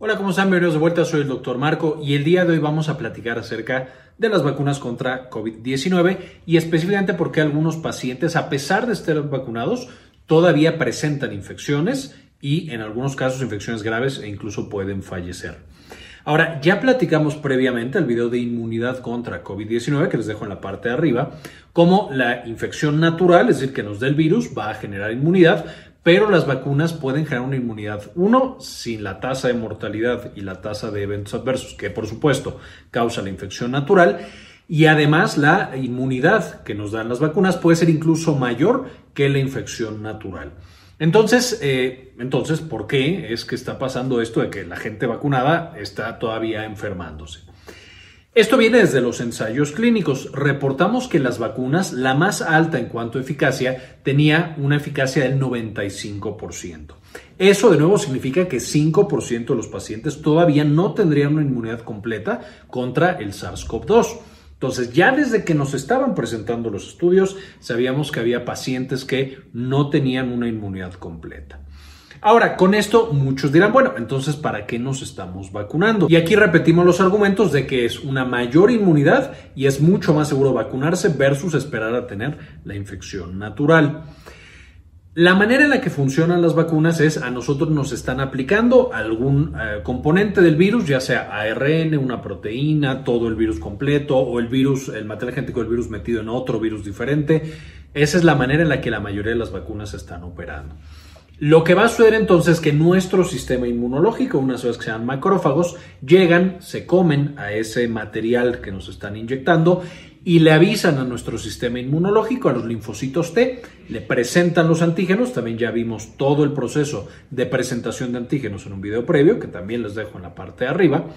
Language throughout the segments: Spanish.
Hola, ¿cómo están? Bienvenidos de vuelta, soy el doctor Marco y el día de hoy vamos a platicar acerca de las vacunas contra COVID-19 y específicamente porque algunos pacientes, a pesar de estar vacunados, todavía presentan infecciones y en algunos casos infecciones graves e incluso pueden fallecer. Ahora, ya platicamos previamente el video de inmunidad contra COVID-19 que les dejo en la parte de arriba, cómo la infección natural, es decir, que nos dé el virus, va a generar inmunidad, pero las vacunas pueden generar una inmunidad, uno, sin la tasa de mortalidad y la tasa de eventos adversos, que por supuesto causa la infección natural, y además la inmunidad que nos dan las vacunas puede ser incluso mayor que la infección natural. Entonces, eh, entonces, ¿por qué es que está pasando esto de que la gente vacunada está todavía enfermándose? Esto viene desde los ensayos clínicos. Reportamos que las vacunas, la más alta en cuanto a eficacia, tenía una eficacia del 95%. Eso de nuevo significa que 5% de los pacientes todavía no tendrían una inmunidad completa contra el SARS-CoV-2. Entonces, ya desde que nos estaban presentando los estudios, sabíamos que había pacientes que no tenían una inmunidad completa. Ahora, con esto muchos dirán, bueno, entonces, ¿para qué nos estamos vacunando? Y aquí repetimos los argumentos de que es una mayor inmunidad y es mucho más seguro vacunarse versus esperar a tener la infección natural. La manera en la que funcionan las vacunas es a nosotros nos están aplicando algún eh, componente del virus, ya sea ARN, una proteína, todo el virus completo o el virus, el material genético del virus metido en otro virus diferente. Esa es la manera en la que la mayoría de las vacunas están operando. Lo que va a suceder entonces es que nuestro sistema inmunológico, unas vez que sean macrófagos, llegan, se comen a ese material que nos están inyectando y le avisan a nuestro sistema inmunológico, a los linfocitos T, le presentan los antígenos, también ya vimos todo el proceso de presentación de antígenos en un video previo, que también les dejo en la parte de arriba,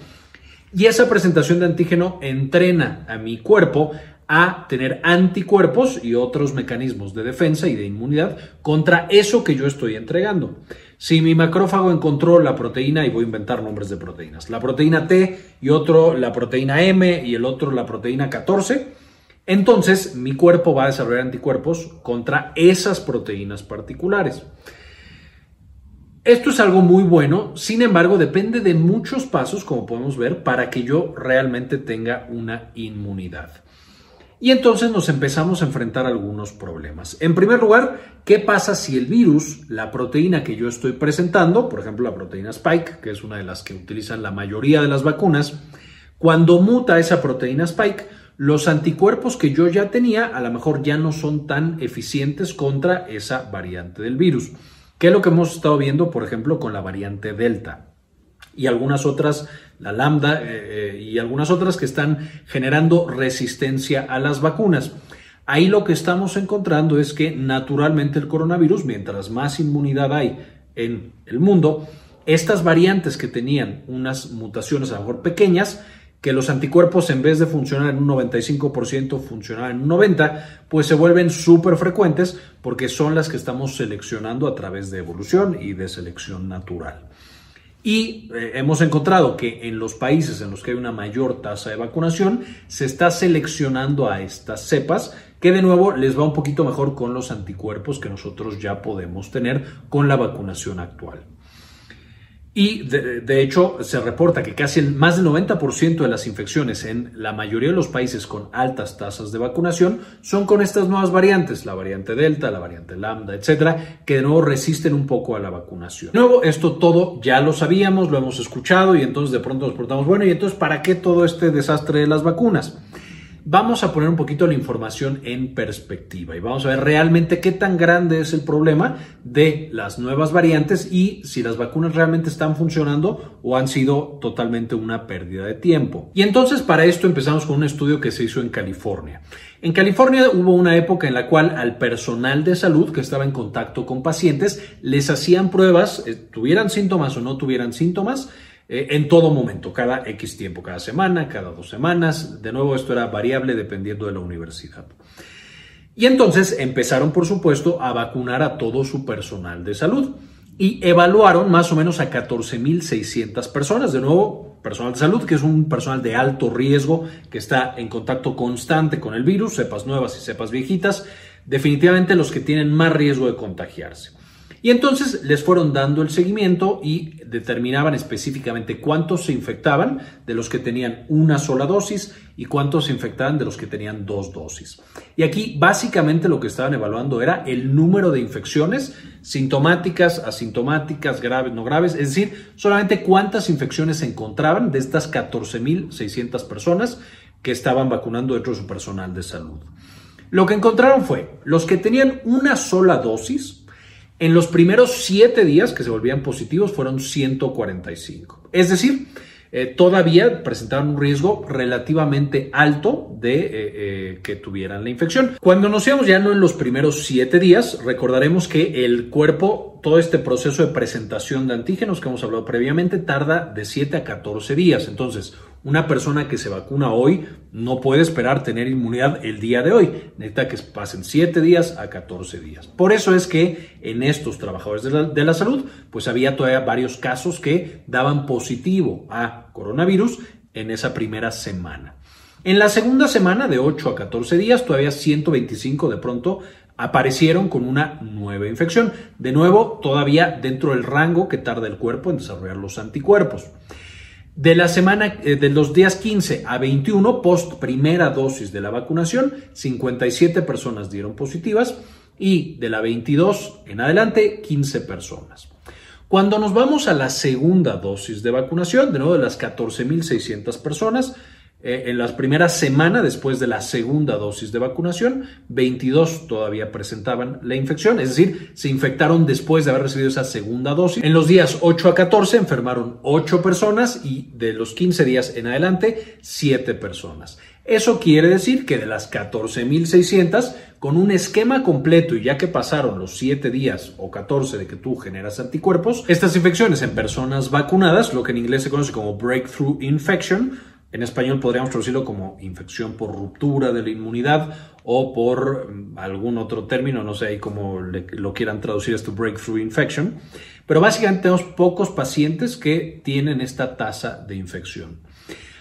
y esa presentación de antígeno entrena a mi cuerpo a tener anticuerpos y otros mecanismos de defensa y de inmunidad contra eso que yo estoy entregando. Si mi macrófago encontró la proteína, y voy a inventar nombres de proteínas, la proteína T y otro la proteína M y el otro la proteína 14, entonces mi cuerpo va a desarrollar anticuerpos contra esas proteínas particulares. Esto es algo muy bueno, sin embargo, depende de muchos pasos, como podemos ver, para que yo realmente tenga una inmunidad. Y entonces nos empezamos a enfrentar algunos problemas. En primer lugar, ¿qué pasa si el virus, la proteína que yo estoy presentando, por ejemplo la proteína Spike, que es una de las que utilizan la mayoría de las vacunas, cuando muta esa proteína Spike, los anticuerpos que yo ya tenía a lo mejor ya no son tan eficientes contra esa variante del virus, que es lo que hemos estado viendo, por ejemplo, con la variante Delta y algunas otras, la lambda eh, eh, y algunas otras que están generando resistencia a las vacunas. Ahí lo que estamos encontrando es que naturalmente el coronavirus, mientras más inmunidad hay en el mundo, estas variantes que tenían unas mutaciones a lo mejor pequeñas, que los anticuerpos en vez de funcionar en un 95% funcionar en un 90%, pues se vuelven súper frecuentes porque son las que estamos seleccionando a través de evolución y de selección natural. Y eh, hemos encontrado que en los países en los que hay una mayor tasa de vacunación, se está seleccionando a estas cepas que de nuevo les va un poquito mejor con los anticuerpos que nosotros ya podemos tener con la vacunación actual. Y de, hecho se reporta que casi el, más del 90% de las infecciones en la mayoría de los países con altas tasas de vacunación son con estas nuevas variantes, la variante Delta, la variante Lambda, etcétera, que de nuevo resisten un poco a la vacunación. De nuevo, esto todo ya lo sabíamos, lo hemos escuchado y entonces de pronto nos preguntamos, bueno, ¿y entonces para qué todo este desastre de las vacunas? Vamos a poner un poquito la información en perspectiva y vamos a ver realmente qué tan grande es el problema de las nuevas variantes y si las vacunas realmente están funcionando o han sido totalmente una pérdida de tiempo. Y entonces para esto empezamos con un estudio que se hizo en California. En California hubo una época en la cual al personal de salud que estaba en contacto con pacientes les hacían pruebas, eh, tuvieran síntomas o no tuvieran síntomas, eh, en todo momento, cada X tiempo, cada semana, cada dos semanas. De nuevo, esto era variable dependiendo de la universidad. Y entonces empezaron, por supuesto, a vacunar a todo su personal de salud y evaluaron más o menos a 14.600 personas. De nuevo, personal de salud, que es un personal de alto riesgo, que está en contacto constante con el virus, cepas nuevas y cepas viejitas, definitivamente los que tienen más riesgo de contagiarse. Y entonces les fueron dando el seguimiento y determinaban específicamente cuántos se infectaban de los que tenían una sola dosis y cuántos se infectaban de los que tenían dos dosis. Y aquí básicamente lo que estaban evaluando era el número de infecciones sintomáticas, asintomáticas, graves, no graves, es decir, solamente cuántas infecciones se encontraban de estas 14.600 personas que estaban vacunando dentro de su personal de salud. Lo que encontraron fue los que tenían una sola dosis, en los primeros siete días que se volvían positivos fueron 145. Es decir, eh, todavía presentaban un riesgo relativamente alto de eh, eh, que tuvieran la infección. Cuando nos íbamos ya no en los primeros siete días, recordaremos que el cuerpo, todo este proceso de presentación de antígenos que hemos hablado previamente, tarda de 7 a 14 días. Entonces, una persona que se vacuna hoy no puede esperar tener inmunidad el día de hoy. Necesita que pasen 7 días a 14 días. Por eso es que en estos trabajadores de la, salud, pues había todavía varios casos que daban positivo a coronavirus en esa primera semana. En la segunda semana, de 8 a 14 días, todavía 125 de pronto aparecieron con una nueva infección. De nuevo, todavía dentro del rango que tarda el cuerpo en desarrollar los anticuerpos. De la semana, eh, de los días 15 a 21, post primera dosis de la vacunación, 57 personas dieron positivas y de la 22 en adelante, 15 personas. Cuando nos vamos a la segunda dosis de vacunación, de nuevo de las 14.600 personas, eh, en la primera semana después de la segunda dosis de vacunación, 22 todavía presentaban la infección, es decir, se infectaron después de haber recibido esa segunda dosis. En los días 8 a 14 enfermaron 8 personas y de los 15 días en adelante 7 personas. Eso quiere decir que de las 14.600, con un esquema completo y ya que pasaron los 7 días o 14 de que tú generas anticuerpos, estas infecciones en personas vacunadas, lo que en inglés se conoce como breakthrough infection, en español podríamos traducirlo como infección por ruptura de la inmunidad o por mm, algún otro término, no sé ahí cómo lo quieran traducir esto, breakthrough infection. Pero básicamente tenemos pocos pacientes que tienen esta tasa de infección.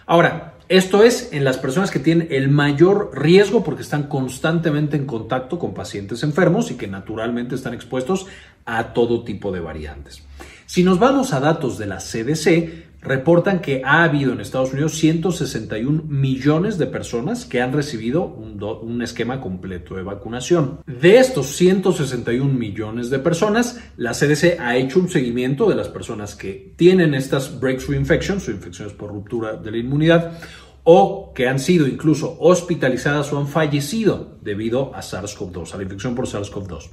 Ahora, esto es en las personas que tienen el mayor riesgo porque están constantemente en contacto con pacientes enfermos y que naturalmente están expuestos a todo tipo de variantes. Si nos vamos a datos de la CDC, reportan que ha habido en Estados Unidos 161 millones de personas que han recibido un, esquema completo de vacunación. De estos 161 millones de personas, la CDC ha hecho un seguimiento de las personas que tienen estas breakthrough infections o infecciones por ruptura de la inmunidad o que han sido incluso hospitalizadas o han fallecido debido a SARS-CoV-2, a la infección por SARS-CoV-2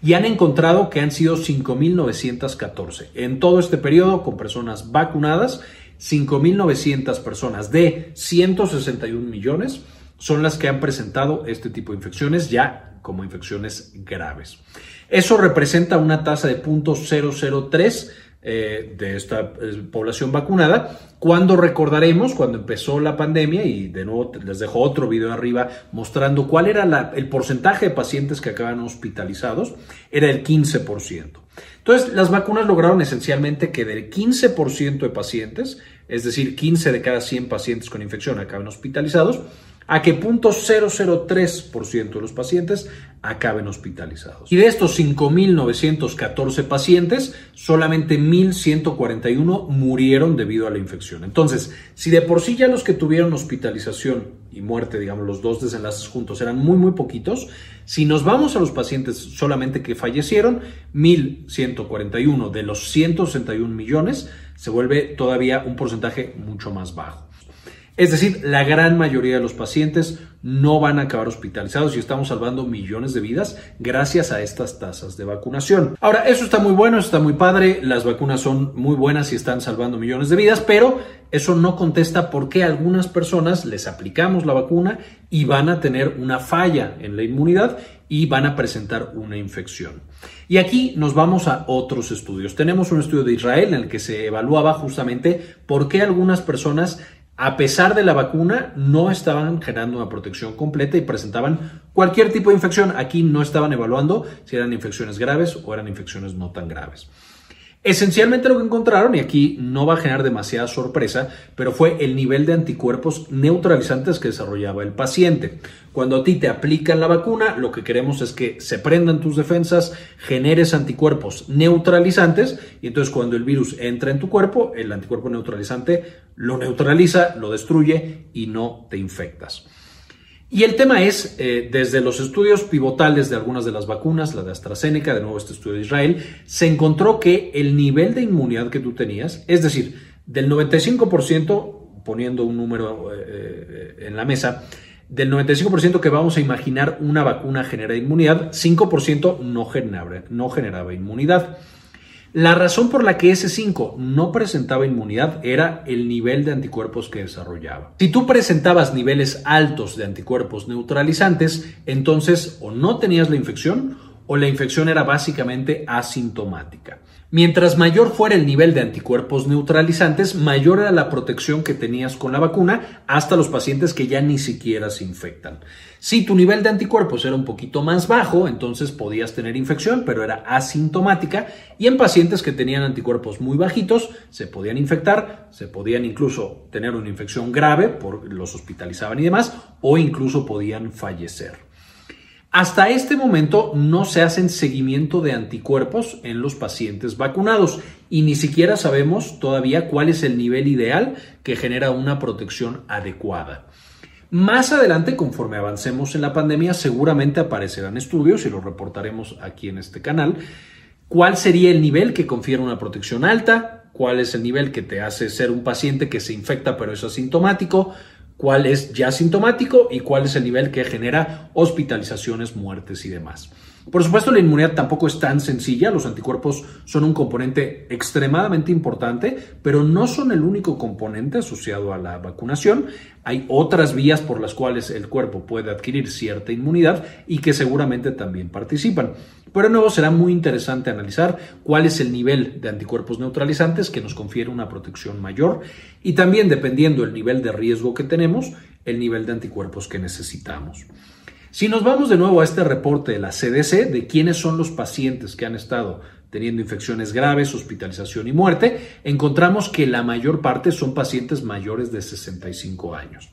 y han encontrado que han sido 5.914. En todo este periodo, con personas vacunadas, 5.900 personas de 161 millones son las que han presentado este tipo de infecciones ya como infecciones graves. Eso representa una tasa de 0.003 eh, de esta eh, población vacunada, cuando recordaremos cuando empezó la pandemia, y de nuevo les dejo otro video arriba mostrando cuál era el porcentaje de pacientes que acaban hospitalizados, era el 15%. Entonces, las vacunas lograron esencialmente que del 15% de pacientes, es decir, 15 de cada 100 pacientes con infección acaben hospitalizados, a que 0.003% de los pacientes acaben hospitalizados. Y de estos 5.914 pacientes, solamente 1.141 murieron debido a la infección. Entonces, si de por sí ya los que tuvieron hospitalización y muerte, digamos, los dos desenlaces juntos eran muy, muy poquitos, si nos vamos a los pacientes solamente que fallecieron, 1.141 de los 161 millones, se vuelve todavía un porcentaje mucho más bajo. Es decir, la gran mayoría de los pacientes no van a acabar hospitalizados y estamos salvando millones de vidas gracias a estas tasas de vacunación. Ahora, eso está muy bueno, está muy padre, las vacunas son muy buenas y están salvando millones de vidas, pero eso no contesta por qué a algunas personas les aplicamos la vacuna y van a tener una falla en la inmunidad y van a presentar una infección. Y aquí nos vamos a otros estudios. Tenemos un estudio de Israel en el que se evaluaba justamente por qué algunas personas a pesar de la vacuna, no estaban generando una protección completa y presentaban cualquier tipo de infección. Aquí no estaban evaluando si eran infecciones graves o eran infecciones no tan graves. Esencialmente lo que encontraron, y aquí no va a generar demasiada sorpresa, pero fue el nivel de anticuerpos neutralizantes que desarrollaba el paciente. Cuando a ti te aplican la vacuna, lo que queremos es que se prendan tus defensas, generes anticuerpos neutralizantes, y entonces cuando el virus entra en tu cuerpo, el anticuerpo neutralizante lo neutraliza, lo destruye y no te infectas. Y el tema es, eh, desde los estudios pivotales de algunas de las vacunas, la de AstraZeneca, de nuevo este estudio de Israel, se encontró que el nivel de inmunidad que tú tenías, es decir, del 95%, poniendo un número eh, eh, en la mesa, del 95% que vamos a imaginar una vacuna genera inmunidad, 5% no generaba, no generaba inmunidad. La razón por la que ese 5 no presentaba inmunidad era el nivel de anticuerpos que desarrollaba. Si tú presentabas niveles altos de anticuerpos neutralizantes, entonces o no tenías la infección o la infección era básicamente asintomática. Mientras mayor fuera el nivel de anticuerpos neutralizantes, mayor era la protección que tenías con la vacuna hasta los pacientes que ya ni siquiera se infectan. Si tu nivel de anticuerpos era un poquito más bajo, entonces podías tener infección, pero era asintomática y en pacientes que tenían anticuerpos muy bajitos se podían infectar, se podían incluso tener una infección grave, por, los hospitalizaban y demás, o incluso podían fallecer. Hasta este momento no se hacen seguimiento de anticuerpos en los pacientes vacunados y ni siquiera sabemos todavía cuál es el nivel ideal que genera una protección adecuada. Más adelante, conforme avancemos en la pandemia, seguramente aparecerán estudios y los reportaremos aquí en este canal. ¿Cuál sería el nivel que confiere una protección alta? ¿Cuál es el nivel que te hace ser un paciente que se infecta pero es asintomático? Cuál es ya sintomático y cuál es el nivel que genera hospitalizaciones, muertes y demás. Por supuesto, la inmunidad tampoco es tan sencilla. Los anticuerpos son un componente extremadamente importante, pero no son el único componente asociado a la vacunación. Hay otras vías por las cuales el cuerpo puede adquirir cierta inmunidad y que seguramente también participan. Pero de nuevo será muy interesante analizar cuál es el nivel de anticuerpos neutralizantes que nos confiere una protección mayor y también dependiendo el nivel de riesgo que tenemos, el nivel de anticuerpos que necesitamos. Si nos vamos de nuevo a este reporte de la CDC de quiénes son los pacientes que han estado teniendo infecciones graves, hospitalización y muerte, encontramos que la mayor parte son pacientes mayores de 65 años.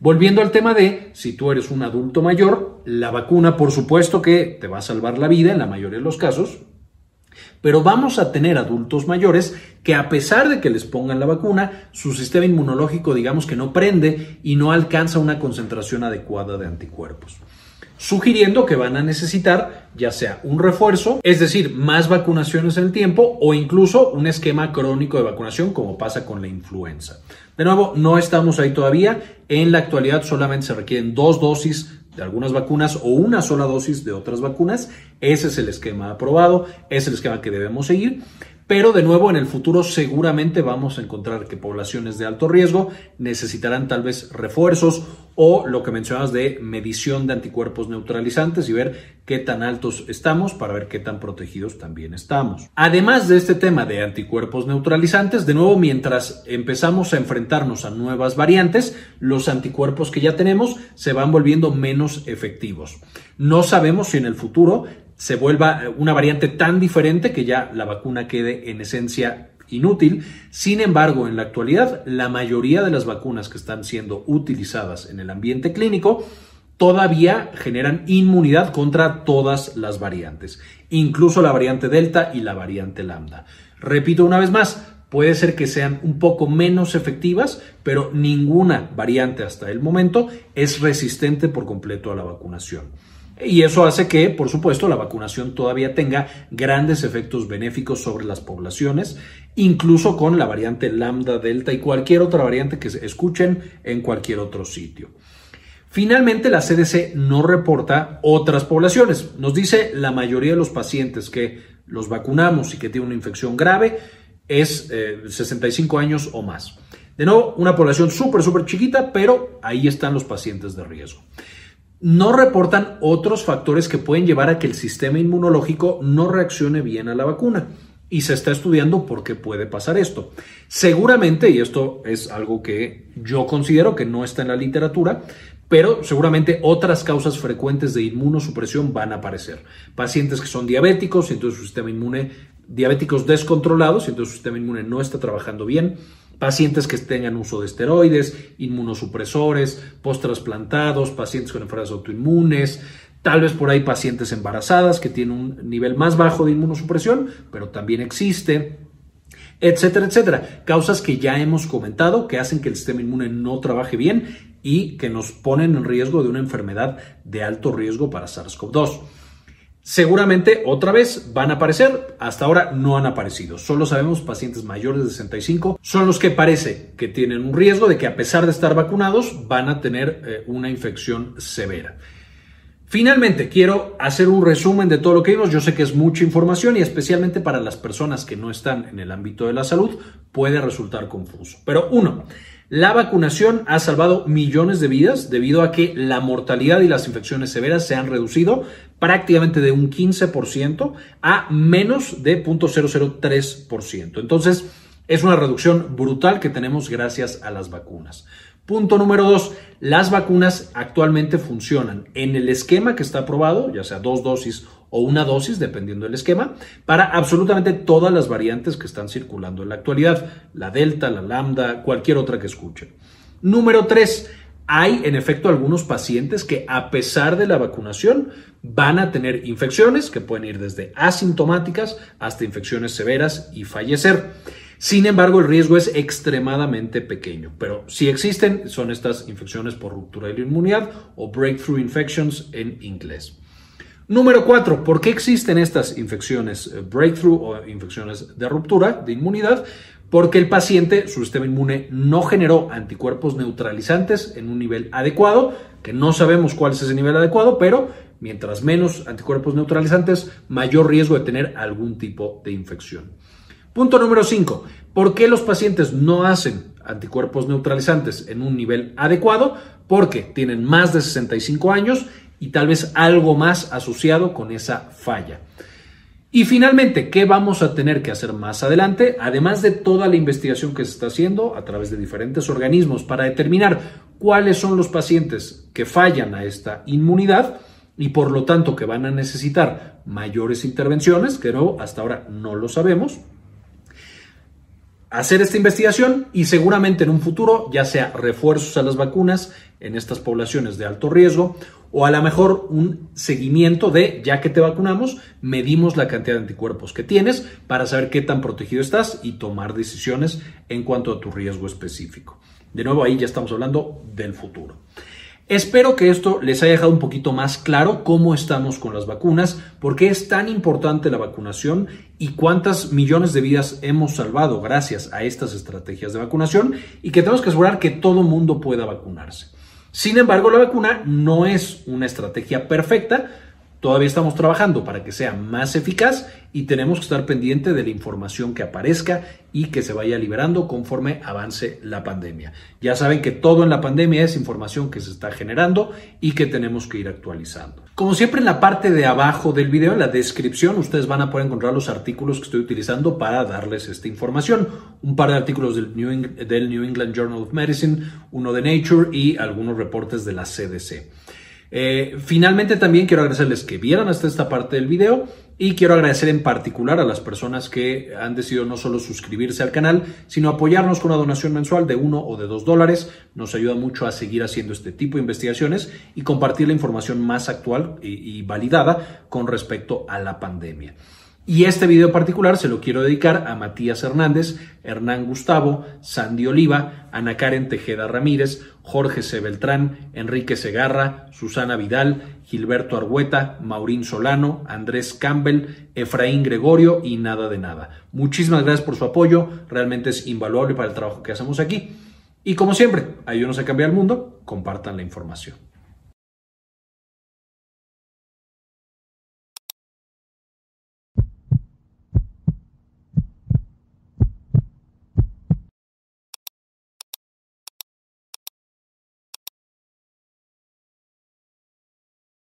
Volviendo al tema de si tú eres un adulto mayor, la vacuna por supuesto que te va a salvar la vida en la mayoría de los casos, pero vamos a tener adultos mayores que a pesar de que les pongan la vacuna, su sistema inmunológico digamos que no prende y no alcanza una concentración adecuada de anticuerpos sugiriendo que van a necesitar ya sea un refuerzo, es decir, más vacunaciones en el tiempo o incluso un esquema crónico de vacunación como pasa con la influenza. De nuevo, no estamos ahí todavía. En la actualidad solamente se requieren dos dosis de algunas vacunas o una sola dosis de otras vacunas. Ese es el esquema aprobado, es el esquema que debemos seguir. Pero de nuevo, en el futuro seguramente vamos a encontrar que poblaciones de alto riesgo necesitarán tal vez refuerzos o lo que mencionabas de medición de anticuerpos neutralizantes y ver qué tan altos estamos para ver qué tan protegidos también estamos. Además de este tema de anticuerpos neutralizantes, de nuevo, mientras empezamos a enfrentarnos a nuevas variantes, los anticuerpos que ya tenemos se van volviendo menos efectivos. No sabemos si en el futuro se vuelva una variante tan diferente que ya la vacuna quede en esencia inútil. Sin embargo, en la actualidad, la mayoría de las vacunas que están siendo utilizadas en el ambiente clínico todavía generan inmunidad contra todas las variantes, incluso la variante Delta y la variante Lambda. Repito una vez más, puede ser que sean un poco menos efectivas, pero ninguna variante hasta el momento es resistente por completo a la vacunación. Y eso hace que, por supuesto, la vacunación todavía tenga grandes efectos benéficos sobre las poblaciones, incluso con la variante lambda, delta y cualquier otra variante que se escuchen en cualquier otro sitio. Finalmente, la CDC no reporta otras poblaciones. Nos dice la mayoría de los pacientes que los vacunamos y que tienen una infección grave es 65 eh, años o más. De nuevo, una población súper, súper chiquita, pero ahí están los pacientes de riesgo no reportan otros factores que pueden llevar a que el sistema inmunológico no reaccione bien a la vacuna. Y se está estudiando por qué puede pasar esto. Seguramente, y esto es algo que yo considero que no está en la literatura, pero seguramente otras causas frecuentes de inmunosupresión van a aparecer. Pacientes que son diabéticos entonces su sistema inmune diabéticos descontrolados, entonces su sistema inmune no está trabajando bien, pacientes que tengan uso de esteroides, inmunosupresores, post-trasplantados, pacientes con enfermedades autoinmunes, tal vez por ahí pacientes embarazadas que tienen un nivel más bajo de inmunosupresión, pero también existe, etcétera, etcétera. Causas que ya hemos comentado que hacen que el sistema inmune no trabaje bien y que nos ponen en riesgo de una enfermedad de alto riesgo para SARS-CoV-2. Seguramente otra vez van a aparecer, hasta ahora no han aparecido. Solo sabemos pacientes mayores de 65 son los que parece que tienen un riesgo de que a pesar de estar vacunados van a tener eh, una infección severa. Finalmente, quiero hacer un resumen de todo lo que vimos. Yo sé que es mucha información y especialmente para las personas que no están en el ámbito de la salud puede resultar confuso. Pero uno, la vacunación ha salvado millones de vidas debido a que la mortalidad y las infecciones severas se han reducido prácticamente de un 15% a menos de 0.003%. Entonces, es una reducción brutal que tenemos gracias a las vacunas. Punto número dos, las vacunas actualmente funcionan en el esquema que está aprobado, ya sea dos dosis o una dosis, dependiendo del esquema, para absolutamente todas las variantes que están circulando en la actualidad, la delta, la lambda, cualquier otra que escuchen. Número tres, hay en efecto algunos pacientes que a pesar de la vacunación van a tener infecciones que pueden ir desde asintomáticas hasta infecciones severas y fallecer. Sin embargo, el riesgo es extremadamente pequeño, pero si existen son estas infecciones por ruptura de la inmunidad o breakthrough infections en inglés. Número cuatro, ¿por qué existen estas infecciones eh, breakthrough o infecciones de ruptura de inmunidad? Porque el paciente, su sistema inmune, no generó anticuerpos neutralizantes en un nivel adecuado, que no sabemos cuál es ese nivel adecuado, pero mientras menos anticuerpos neutralizantes, mayor riesgo de tener algún tipo de infección. Punto número 5. ¿Por qué los pacientes no hacen anticuerpos neutralizantes en un nivel adecuado? Porque tienen más de 65 años y tal vez algo más asociado con esa falla. Y finalmente, ¿qué vamos a tener que hacer más adelante? Además de toda la investigación que se está haciendo a través de diferentes organismos para determinar cuáles son los pacientes que fallan a esta inmunidad y por lo tanto que van a necesitar mayores intervenciones, que no, hasta ahora no lo sabemos, hacer esta investigación y seguramente en un futuro, ya sea refuerzos a las vacunas en estas poblaciones de alto riesgo o a lo mejor un seguimiento de, ya que te vacunamos, medimos la cantidad de anticuerpos que tienes para saber qué tan protegido estás y tomar decisiones en cuanto a tu riesgo específico. De nuevo, ahí ya estamos hablando del futuro. Espero que esto les haya dejado un poquito más claro cómo estamos con las vacunas, por qué es tan importante la vacunación y cuántas millones de vidas hemos salvado gracias a estas estrategias de vacunación y que tenemos que asegurar que todo mundo pueda vacunarse. Sin embargo, la vacuna no es una estrategia perfecta, Todavía estamos trabajando para que sea más eficaz y tenemos que estar pendiente de la información que aparezca y que se vaya liberando conforme avance la pandemia. Ya saben que todo en la pandemia es información que se está generando y que tenemos que ir actualizando. Como siempre en la parte de abajo del video, en la descripción, ustedes van a poder encontrar los artículos que estoy utilizando para darles esta información. Un par de artículos del New, del New England Journal of Medicine, uno de Nature y algunos reportes de la CDC. Eh, finalmente también quiero agradecerles que vieran hasta esta parte del video y quiero agradecer en particular a las personas que han decidido no solo suscribirse al canal, sino apoyarnos con una donación mensual de uno o de dos dólares. Nos ayuda mucho a seguir haciendo este tipo de investigaciones y compartir la información más actual y validada con respecto a la pandemia. Y este video particular se lo quiero dedicar a Matías Hernández, Hernán Gustavo, Sandy Oliva, Ana Karen Tejeda Ramírez, Jorge C. Beltrán, Enrique Segarra, Susana Vidal, Gilberto Argueta, Maurín Solano, Andrés Campbell, Efraín Gregorio y nada de nada. Muchísimas gracias por su apoyo, realmente es invaluable para el trabajo que hacemos aquí. Y como siempre, ayúdenos a cambiar el mundo, compartan la información.